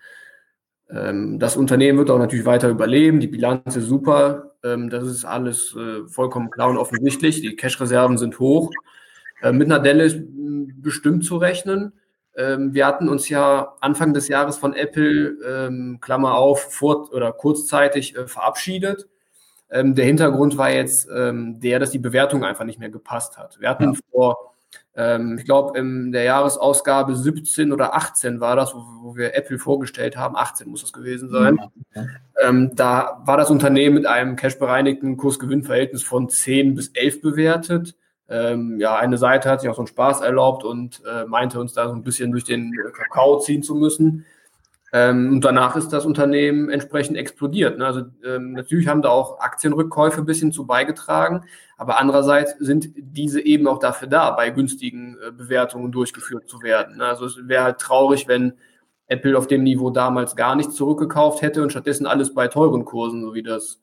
Ähm, das Unternehmen wird auch natürlich weiter überleben. Die Bilanz ist super. Ähm, das ist alles äh, vollkommen klar und offensichtlich. Die Cash-Reserven sind hoch. Äh, mit einer Delle ist bestimmt zu rechnen. Ähm, wir hatten uns ja Anfang des Jahres von Apple, ähm, Klammer auf, vor oder kurzzeitig äh, verabschiedet. Ähm, der Hintergrund war jetzt ähm, der, dass die Bewertung einfach nicht mehr gepasst hat. Wir hatten ja. vor, ähm, ich glaube, in der Jahresausgabe 17 oder 18 war das, wo, wo, wir Apple vorgestellt haben. 18 muss das gewesen sein. Ja. Ähm, da war das Unternehmen mit einem cash-bereinigten Kurs-Gewinn-Verhältnis von 10 bis 11 bewertet. Ähm, ja, eine Seite hat sich auch so einen Spaß erlaubt und äh, meinte uns da so ein bisschen durch den Kakao ziehen zu müssen. Ähm, und danach ist das Unternehmen entsprechend explodiert. Ne? Also ähm, natürlich haben da auch Aktienrückkäufe ein bisschen zu beigetragen, aber andererseits sind diese eben auch dafür da, bei günstigen äh, Bewertungen durchgeführt zu werden. Ne? Also es wäre halt traurig, wenn Apple auf dem Niveau damals gar nichts zurückgekauft hätte und stattdessen alles bei teuren Kursen, so wie das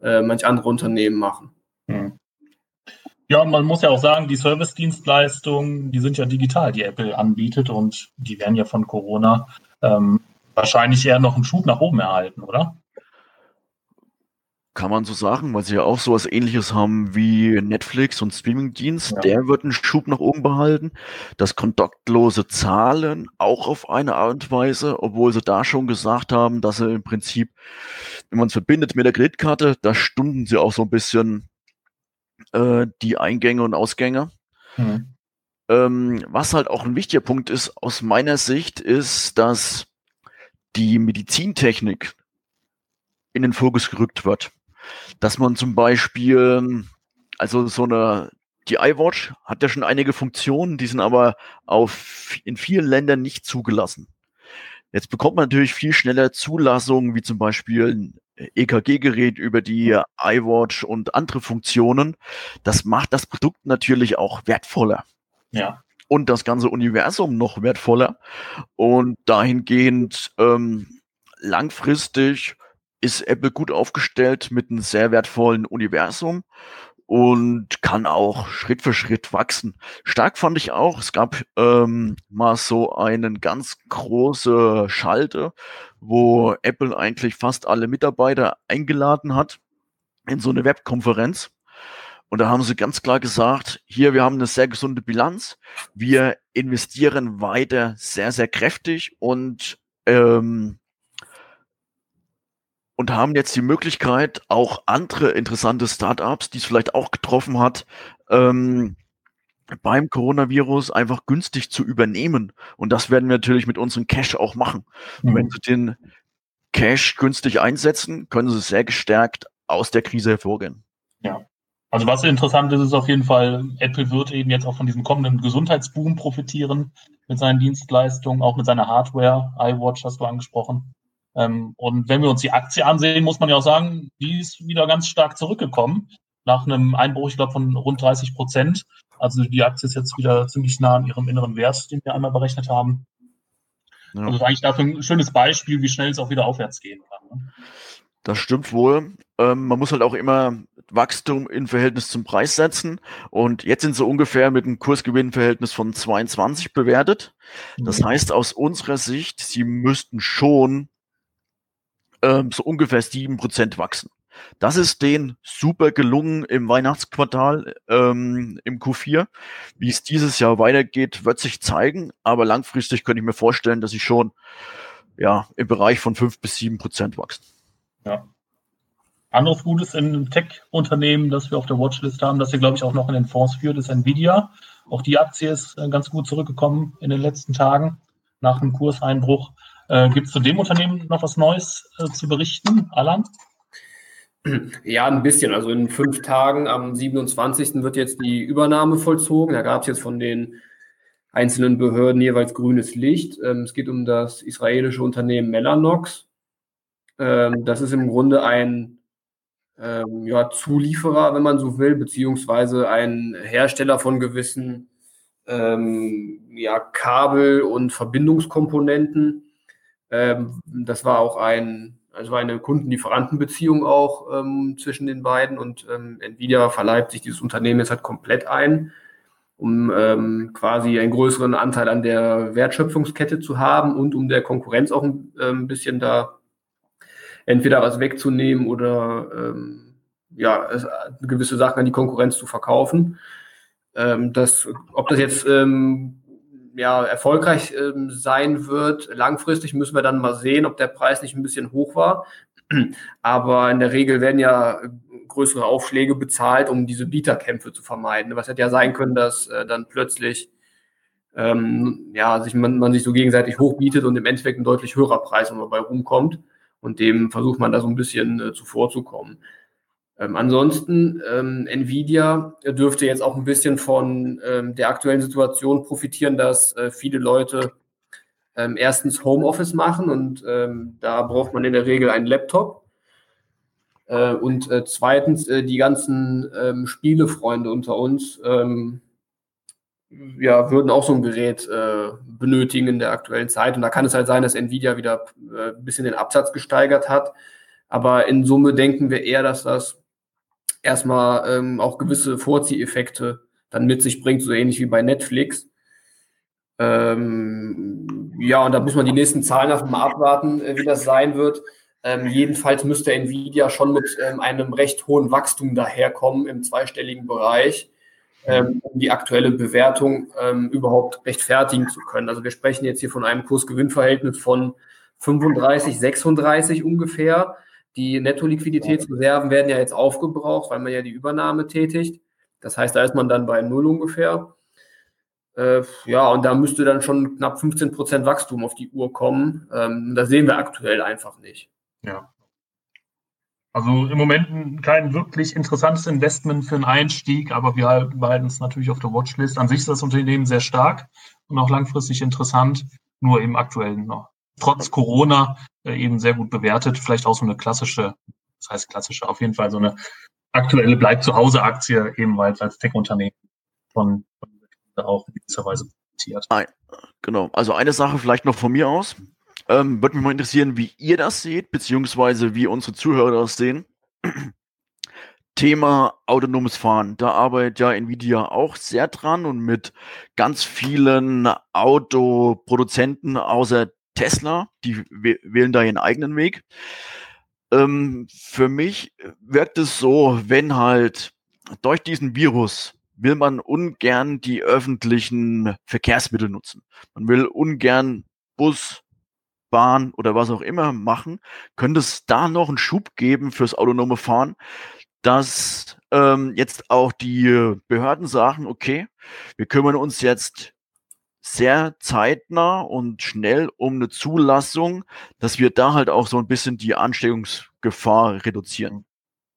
äh, manch andere Unternehmen machen. Hm. Ja, man muss ja auch sagen, die Service-Dienstleistungen, die sind ja digital, die Apple anbietet und die werden ja von Corona ähm, wahrscheinlich eher noch einen Schub nach oben erhalten, oder? Kann man so sagen, weil sie ja auch sowas ähnliches haben wie Netflix und Streamingdienst. Ja. Der wird einen Schub nach oben behalten. Das kontaktlose Zahlen auch auf eine Art und Weise, obwohl sie da schon gesagt haben, dass sie im Prinzip, wenn man es verbindet mit der Kreditkarte, da stunden sie auch so ein bisschen äh, die Eingänge und Ausgänge. Mhm. Ähm, was halt auch ein wichtiger Punkt ist aus meiner Sicht, ist, dass die Medizintechnik in den Fokus gerückt wird. Dass man zum Beispiel, also so eine, die iWatch hat ja schon einige Funktionen, die sind aber auf, in vielen Ländern nicht zugelassen. Jetzt bekommt man natürlich viel schneller Zulassungen, wie zum Beispiel EKG-Gerät über die iWatch und andere Funktionen. Das macht das Produkt natürlich auch wertvoller. Ja. Und das ganze Universum noch wertvoller. Und dahingehend ähm, langfristig ist Apple gut aufgestellt mit einem sehr wertvollen Universum und kann auch Schritt für Schritt wachsen. Stark fand ich auch, es gab ähm, mal so einen ganz große Schalte, wo Apple eigentlich fast alle Mitarbeiter eingeladen hat in so eine Webkonferenz. Und da haben sie ganz klar gesagt, hier, wir haben eine sehr gesunde Bilanz. Wir investieren weiter sehr, sehr kräftig und ähm, und haben jetzt die Möglichkeit, auch andere interessante Startups, die es vielleicht auch getroffen hat, ähm, beim Coronavirus einfach günstig zu übernehmen. Und das werden wir natürlich mit unserem Cash auch machen. Mhm. Wenn Sie den Cash günstig einsetzen, können Sie sehr gestärkt aus der Krise hervorgehen. Ja. Also was interessant ist, ist auf jeden Fall, Apple wird eben jetzt auch von diesem kommenden Gesundheitsboom profitieren mit seinen Dienstleistungen, auch mit seiner Hardware. iWatch hast du angesprochen. Ähm, und wenn wir uns die Aktie ansehen, muss man ja auch sagen, die ist wieder ganz stark zurückgekommen. Nach einem Einbruch, ich glaube, von rund 30 Prozent. Also die Aktie ist jetzt wieder ziemlich nah an ihrem inneren Wert, den wir einmal berechnet haben. Ja. Also eigentlich dafür ein schönes Beispiel, wie schnell es auch wieder aufwärts gehen kann. Ne? Das stimmt wohl. Ähm, man muss halt auch immer Wachstum in Verhältnis zum Preis setzen. Und jetzt sind sie ungefähr mit einem Kursgewinnverhältnis von 22 bewertet. Das mhm. heißt, aus unserer Sicht, sie müssten schon ähm, so ungefähr sieben Prozent wachsen. Das ist denen super gelungen im Weihnachtsquartal ähm, im Q4. Wie es dieses Jahr weitergeht, wird sich zeigen. Aber langfristig könnte ich mir vorstellen, dass sie schon ja, im Bereich von fünf bis sieben Prozent wachsen. Ja. Anderes Gutes in Tech-Unternehmen, das wir auf der Watchlist haben, das ihr, glaube ich, auch noch in den Fonds führt, ist Nvidia. Auch die Aktie ist äh, ganz gut zurückgekommen in den letzten Tagen nach einem Kurseinbruch. Äh, Gibt es zu dem Unternehmen noch was Neues äh, zu berichten, Alan? Ja, ein bisschen. Also in fünf Tagen am 27. wird jetzt die Übernahme vollzogen. Da gab es jetzt von den einzelnen Behörden jeweils grünes Licht. Ähm, es geht um das israelische Unternehmen Mellanox. Ähm, das ist im Grunde ein ähm, ja, Zulieferer, wenn man so will, beziehungsweise ein Hersteller von gewissen ähm, ja, Kabel- und Verbindungskomponenten. Ähm, das war auch ein, also eine Kunden-Lieferanten-Beziehung auch ähm, zwischen den beiden und ähm, Nvidia verleibt sich dieses Unternehmen jetzt halt komplett ein, um quasi einen größeren Anteil an der Wertschöpfungskette zu haben und um der Konkurrenz auch ein, äh, bisschen da entweder was wegzunehmen oder ja, gewisse Sachen an die Konkurrenz zu verkaufen. Ähm, das, ob das jetzt ähm, ja, erfolgreich ähm, sein wird. Langfristig müssen wir dann mal sehen, ob der Preis nicht ein bisschen hoch war. Aber in der Regel werden ja größere Aufschläge bezahlt, um diese Bieterkämpfe zu vermeiden. Was hätte ja sein können, dass äh, dann plötzlich ähm, ja, sich man, man sich so gegenseitig hochbietet und im Endeffekt ein deutlich höherer Preis dabei rumkommt. Und dem versucht man da so ein bisschen äh, zuvorzukommen. Ähm, ansonsten, ähm, Nvidia dürfte jetzt auch ein bisschen von ähm, der aktuellen Situation profitieren, dass äh, viele Leute ähm, erstens Homeoffice machen und ähm, da braucht man in der Regel einen Laptop. Äh, und äh, zweitens, äh, die ganzen ähm, Spielefreunde unter uns ja, würden auch so ein Gerät äh, benötigen in der aktuellen Zeit. Und da kann es halt sein, dass Nvidia wieder äh, ein bisschen den Absatz gesteigert hat. Aber in Summe denken wir eher, dass das erstmal ähm, auch gewisse Vorzieheffekte dann mit sich bringt, so ähnlich wie bei Netflix. Ähm, ja, und da muss man die nächsten Zahlen einfach mal abwarten, äh, wie das sein wird. Ähm, jedenfalls müsste Nvidia schon mit ähm, einem recht hohen Wachstum daherkommen im zweistelligen Bereich, ähm, um die aktuelle Bewertung ähm, überhaupt rechtfertigen zu können. Also wir sprechen jetzt hier von einem Kurs-Gewinn-Verhältnis von 35, 36 ungefähr. Die Netto-Liquiditätsreserven werden ja jetzt aufgebraucht, weil man ja die Übernahme tätigt. Das heißt, da ist man dann bei Null ungefähr. Äh, ja, und da müsste dann schon knapp 15 Prozent Wachstum auf die Uhr kommen. Ähm, das sehen wir aktuell einfach nicht. Ja. Also im Moment kein wirklich interessantes Investment für einen Einstieg, aber wir behalten es natürlich auf der Watchlist. An sich ist das Unternehmen sehr stark und auch langfristig interessant, nur im aktuellen noch trotz Corona äh, eben sehr gut bewertet. Vielleicht auch so eine klassische, das heißt klassische, auf jeden Fall so eine aktuelle Bleib zu Hause Aktie ebenfalls als Tech-Unternehmen von, von auch in gewisser Weise profitiert. Genau. Also eine Sache vielleicht noch von mir aus. Ähm, Würde mich mal interessieren, wie ihr das seht, beziehungsweise wie unsere Zuhörer das sehen. Thema autonomes Fahren. Da arbeitet ja Nvidia auch sehr dran und mit ganz vielen Autoproduzenten außer Tesla, die wählen da ihren eigenen Weg. Ähm, für mich wirkt es so, wenn halt durch diesen Virus will man ungern die öffentlichen Verkehrsmittel nutzen. Man will ungern Bus, Bahn oder was auch immer machen. Könnte es da noch einen Schub geben fürs autonome Fahren, dass ähm, jetzt auch die Behörden sagen, okay, wir kümmern uns jetzt sehr zeitnah und schnell um eine Zulassung, dass wir da halt auch so ein bisschen die Ansteckungsgefahr reduzieren.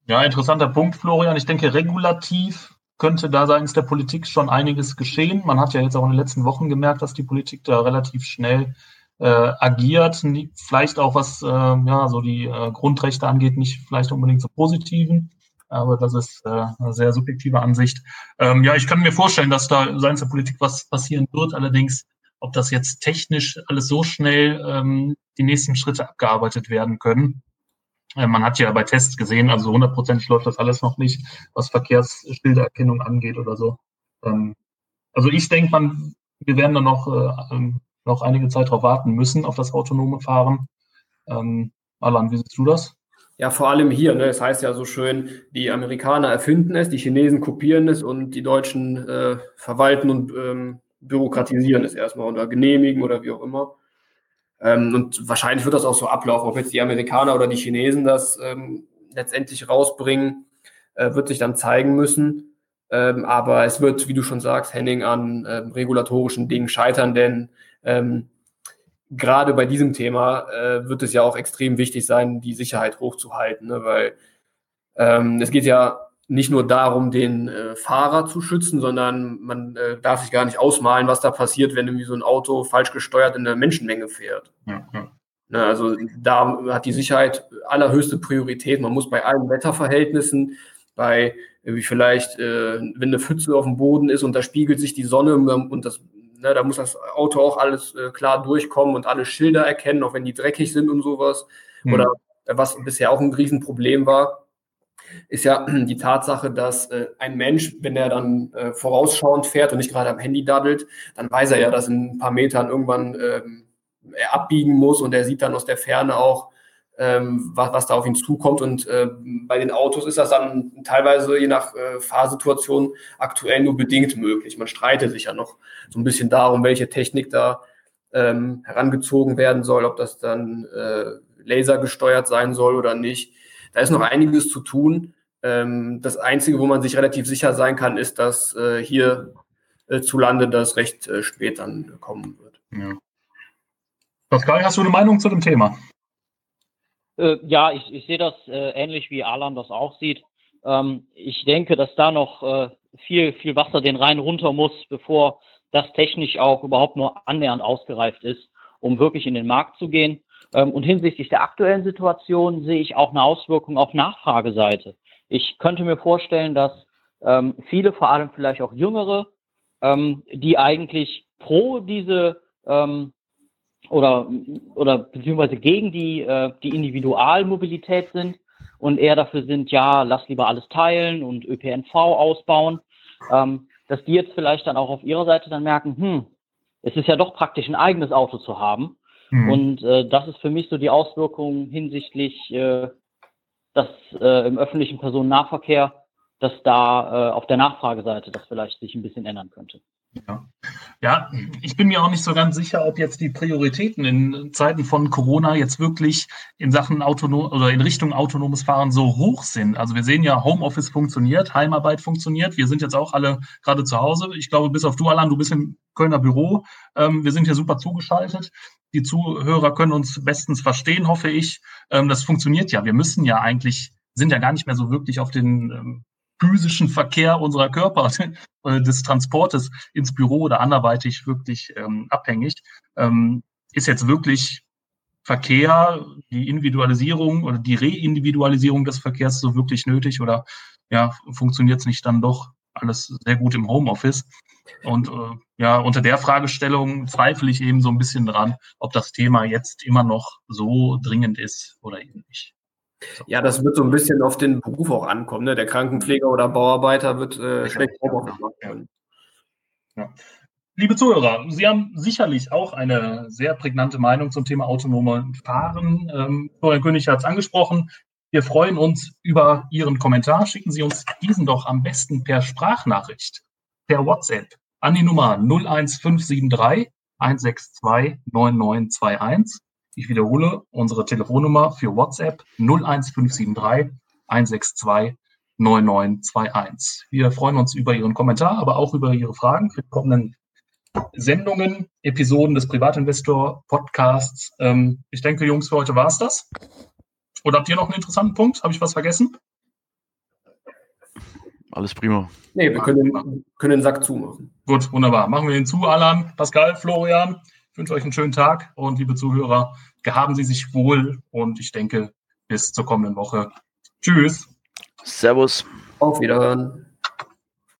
Ja, interessanter Punkt, Florian. Ich denke, regulativ könnte da seitens der Politik schon einiges geschehen. Man hat ja jetzt auch in den letzten Wochen gemerkt, dass die Politik da relativ schnell äh, agiert, vielleicht auch was äh, ja so die äh, Grundrechte angeht, nicht vielleicht unbedingt so positiven aber das ist äh, eine sehr subjektive Ansicht. Ähm, ja, ich kann mir vorstellen, dass da seitens der Politik was passieren wird. Allerdings, ob das jetzt technisch alles so schnell ähm, die nächsten Schritte abgearbeitet werden können. Äh, man hat ja bei Tests gesehen, also hundertprozentig läuft das alles noch nicht, was Verkehrsschildererkennung angeht oder so. Ähm, also ich denke, man, wir werden da noch, äh, ähm, noch einige Zeit darauf warten müssen, auf das autonome Fahren. Ähm, Alan, wie siehst du das? Ja, vor allem hier. Ne? Es heißt ja so schön, die Amerikaner erfinden es, die Chinesen kopieren es und die Deutschen äh, verwalten und ähm, bürokratisieren es erstmal oder genehmigen oder wie auch immer. Ähm, und wahrscheinlich wird das auch so ablaufen, ob jetzt die Amerikaner oder die Chinesen das ähm, letztendlich rausbringen, äh, wird sich dann zeigen müssen. Ähm, aber es wird, wie du schon sagst, Henning, an äh, regulatorischen Dingen scheitern, denn ähm, gerade bei diesem Thema äh, wird es ja auch extrem wichtig sein, die Sicherheit hochzuhalten, ne? weil ähm, es geht ja nicht nur darum, den äh, Fahrer zu schützen, sondern man äh, darf sich gar nicht ausmalen, was da passiert, wenn irgendwie so ein Auto falsch gesteuert in der Menschenmenge fährt. Ja, ja. Ne, also da hat die Sicherheit allerhöchste Priorität. Man muss bei allen Wetterverhältnissen, bei wie vielleicht, äh, wenn eine Pfütze auf dem Boden ist und da spiegelt sich die Sonne und das Ne, da muss das Auto auch alles äh, klar durchkommen und alle Schilder erkennen, auch wenn die dreckig sind und sowas. Mhm. Oder was bisher auch ein Riesenproblem war, ist ja die Tatsache, dass äh, ein Mensch, wenn er dann äh, vorausschauend fährt und nicht gerade am Handy daddelt, dann weiß er ja, dass in ein paar Metern irgendwann ähm, er abbiegen muss und er sieht dann aus der Ferne auch, ähm, was, was da auf ihn zukommt. Und äh, bei den Autos ist das dann teilweise je nach äh, Fahrsituation aktuell nur bedingt möglich. Man streitet sich ja noch so ein bisschen darum, welche Technik da ähm, herangezogen werden soll, ob das dann äh, lasergesteuert sein soll oder nicht. Da ist noch einiges zu tun. Ähm, das Einzige, wo man sich relativ sicher sein kann, ist, dass äh, hier äh, zu Lande das recht äh, spät dann kommen wird. Ja. Pascal, hast du eine Meinung zu dem Thema? Äh, ja, ich, ich sehe das äh, ähnlich wie Alan das auch sieht. Ähm, ich denke, dass da noch äh, viel, viel Wasser den Rhein runter muss, bevor das technisch auch überhaupt nur annähernd ausgereift ist, um wirklich in den Markt zu gehen. Ähm, und hinsichtlich der aktuellen Situation sehe ich auch eine Auswirkung auf Nachfrageseite. Ich könnte mir vorstellen, dass ähm, viele, vor allem vielleicht auch Jüngere, ähm, die eigentlich pro diese ähm, oder, oder beziehungsweise gegen die, äh, die Individualmobilität sind und eher dafür sind, ja, lass lieber alles teilen und ÖPNV ausbauen, ähm, dass die jetzt vielleicht dann auch auf ihrer Seite dann merken, hm, es ist ja doch praktisch ein eigenes Auto zu haben Mhm. Und äh, das ist für mich so die Auswirkung hinsichtlich, äh, dass äh, im öffentlichen Personennahverkehr, dass da äh, auf der Nachfrageseite das vielleicht sich ein bisschen ändern könnte. Ja. ja, ich bin mir auch nicht so ganz sicher, ob jetzt die Prioritäten in Zeiten von Corona jetzt wirklich in Sachen autonom oder in Richtung autonomes Fahren so hoch sind. Also wir sehen ja, Homeoffice funktioniert, Heimarbeit funktioniert. Wir sind jetzt auch alle gerade zu Hause. Ich glaube, bis auf du, Alan, du bist im Kölner Büro. Ähm, wir sind hier super zugeschaltet. Die Zuhörer können uns bestens verstehen, hoffe ich. Ähm, das funktioniert ja. Wir müssen ja eigentlich, sind ja gar nicht mehr so wirklich auf den ähm, physischen Verkehr unserer Körper, des Transportes ins Büro oder anderweitig wirklich ähm, abhängig. Ähm, ist jetzt wirklich Verkehr, die Individualisierung oder die Reindividualisierung des Verkehrs so wirklich nötig oder ja, funktioniert es nicht dann doch alles sehr gut im Homeoffice? Und äh, ja, unter der Fragestellung zweifle ich eben so ein bisschen dran, ob das Thema jetzt immer noch so dringend ist oder eben nicht. Ja, das wird so ein bisschen auf den Beruf auch ankommen. Ne? Der Krankenpfleger oder Bauarbeiter wird äh, schlecht Homeoffice machen können. Ja. Liebe Zuhörer, Sie haben sicherlich auch eine sehr prägnante Meinung zum Thema autonome Fahren. Ähm, Florian König hat es angesprochen. Wir freuen uns über Ihren Kommentar. Schicken Sie uns diesen doch am besten per Sprachnachricht, per WhatsApp an die Nummer 01573 162 9921 ich wiederhole unsere Telefonnummer für WhatsApp 01573 162 9921. Wir freuen uns über Ihren Kommentar, aber auch über Ihre Fragen für die kommenden Sendungen, Episoden des Privatinvestor Podcasts. Ähm, ich denke, Jungs, für heute war es das. Oder habt ihr noch einen interessanten Punkt? Habe ich was vergessen? Alles prima. Nee, wir können den, können den Sack zumachen. Gut, wunderbar. Machen wir den zu, Alan, Pascal, Florian. Ich wünsche euch einen schönen Tag und liebe Zuhörer, gehaben Sie sich wohl und ich denke bis zur kommenden Woche. Tschüss. Servus. Auf Wiederhören.